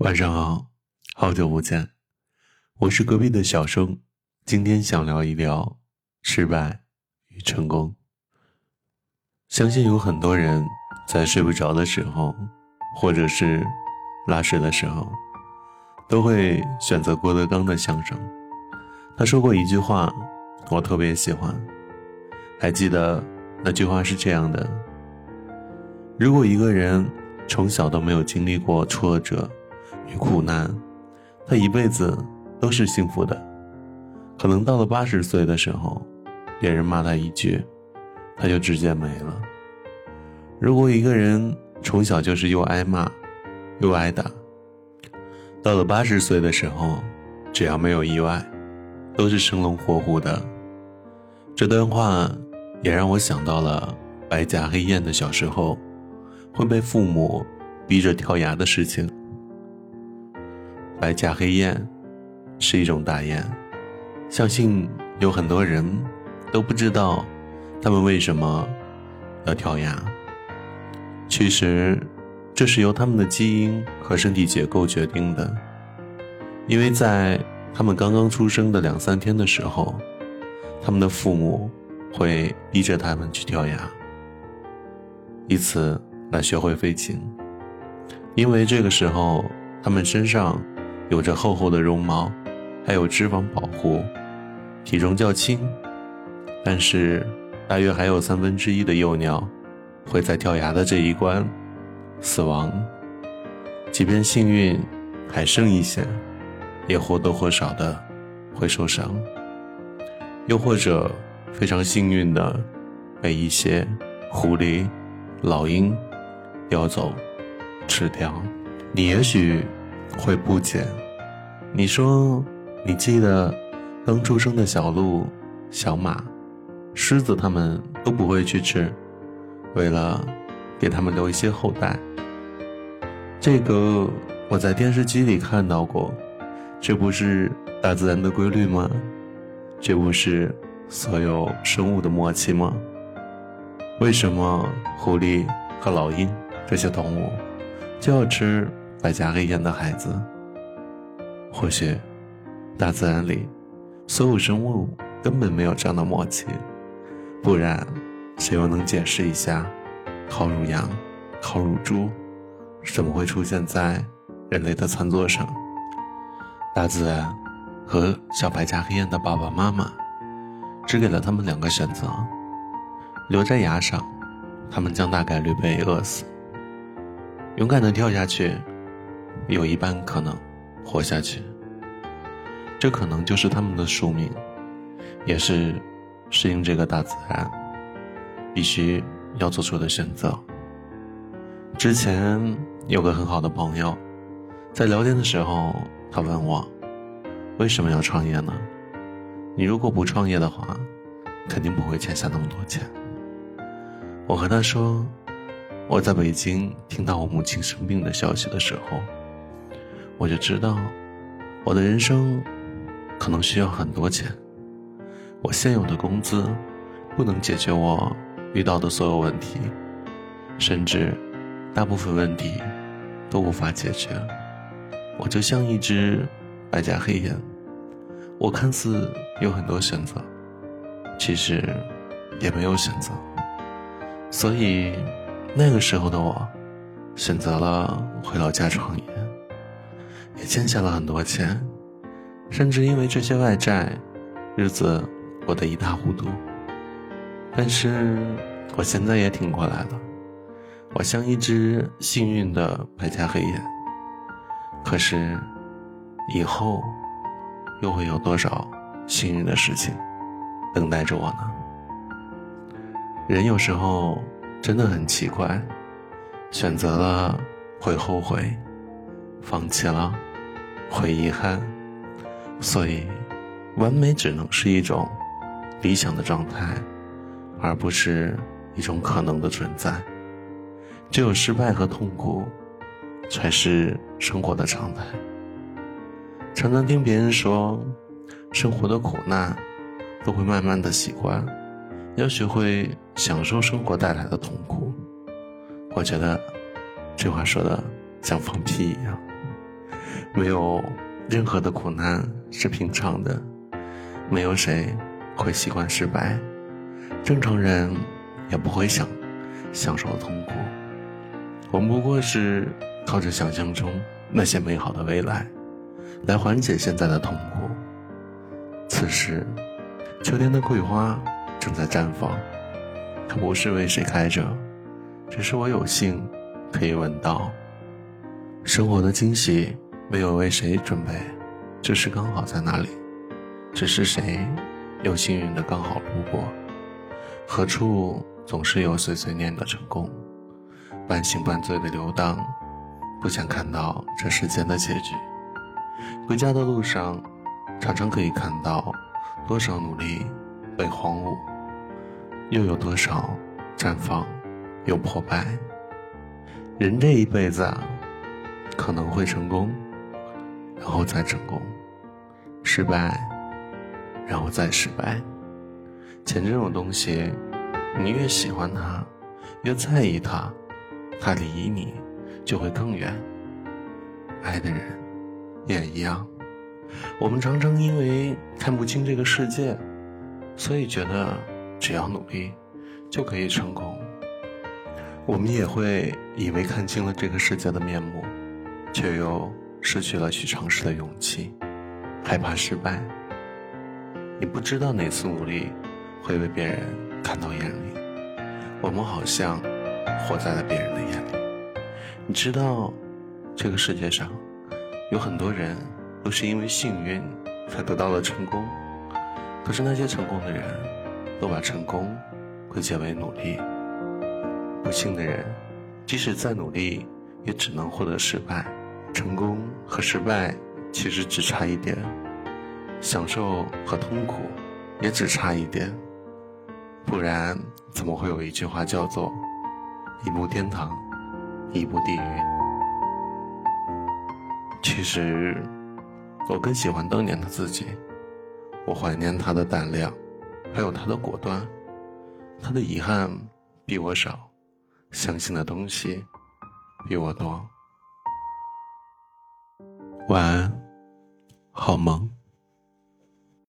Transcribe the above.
晚上好，好久不见，我是隔壁的小生，今天想聊一聊失败与成功。相信有很多人在睡不着的时候，或者是拉屎的时候，都会选择郭德纲的相声。他说过一句话，我特别喜欢，还记得那句话是这样的：如果一个人从小都没有经历过挫折，与苦难，他一辈子都是幸福的。可能到了八十岁的时候，别人骂他一句，他就直接没了。如果一个人从小就是又挨骂，又挨打，到了八十岁的时候，只要没有意外，都是生龙活虎的。这段话也让我想到了白甲黑燕的小时候会被父母逼着跳崖的事情。白甲黑雁是一种大雁，相信有很多人都不知道它们为什么要跳崖。其实，这是由它们的基因和身体结构决定的。因为在它们刚刚出生的两三天的时候，它们的父母会逼着它们去跳崖，以此来学会飞行。因为这个时候，它们身上。有着厚厚的绒毛，还有脂肪保护，体重较轻，但是大约还有三分之一的幼鸟会在跳崖的这一关死亡。即便幸运还剩一些，也或多或少的会受伤，又或者非常幸运的被一些狐狸、老鹰叼走吃掉。你也许。会不解，你说，你记得刚出生的小鹿、小马、狮子，他们都不会去吃，为了给他们留一些后代。这个我在电视机里看到过，这不是大自然的规律吗？这不是所有生物的默契吗？为什么狐狸和老鹰这些动物就要吃？白加黑雁的孩子，或许大自然里所有生物根本没有这样的默契，不然谁又能解释一下烤乳羊、烤乳猪怎么会出现在人类的餐桌上？大自然和小白加黑雁的爸爸妈妈只给了他们两个选择：留在崖上，他们将大概率被饿死；勇敢的跳下去。有一半可能活下去，这可能就是他们的宿命，也是适应这个大自然必须要做出的选择。之前有个很好的朋友，在聊天的时候，他问我为什么要创业呢？你如果不创业的话，肯定不会欠下那么多钱。我和他说，我在北京听到我母亲生病的消息的时候。我就知道，我的人生可能需要很多钱。我现有的工资不能解决我遇到的所有问题，甚至大部分问题都无法解决。我就像一只白加黑眼，我看似有很多选择，其实也没有选择。所以那个时候的我，选择了回老家创业。也欠下了很多钱，甚至因为这些外债，日子过得一塌糊涂。但是我现在也挺过来了，我像一只幸运的白家黑雁。可是，以后又会有多少幸运的事情等待着我呢？人有时候真的很奇怪，选择了会后悔，放弃了。会遗憾，所以，完美只能是一种理想的状态，而不是一种可能的存在。只有失败和痛苦，才是生活的常态。常常听别人说，生活的苦难都会慢慢的习惯，要学会享受生活带来的痛苦。我觉得这话说的像放屁一样。没有任何的苦难是平常的，没有谁会习惯失败，正常人也不会想享受痛苦。我们不过是靠着想象中那些美好的未来，来缓解现在的痛苦。此时，秋天的桂花正在绽放，它不是为谁开着，只是我有幸可以闻到。生活的惊喜没有为谁准备，只是刚好在那里。只是谁又幸运的刚好路过？何处总是有碎碎念的成功？半醒半醉的游荡，不想看到这世间的结局。回家的路上，常常可以看到多少努力被荒芜，又有多少绽放又破败。人这一辈子啊。可能会成功，然后再成功；失败，然后再失败。钱这种东西，你越喜欢它，越在意它，它离你就会更远。爱的人也一样。我们常常因为看不清这个世界，所以觉得只要努力就可以成功。我们也会以为看清了这个世界的面目。却又失去了去尝试的勇气，害怕失败。你不知道哪次努力会被别人看到眼里，我们好像活在了别人的眼里。你知道，这个世界上有很多人都是因为幸运才得到了成功，可是那些成功的人都把成功归结为努力，不幸的人即使再努力，也只能获得失败。成功和失败其实只差一点，享受和痛苦也只差一点，不然怎么会有一句话叫做“一步天堂，一步地狱”？其实，我更喜欢当年的自己，我怀念他的胆量，还有他的果断，他的遗憾比我少，相信的东西比我多。晚安，好梦。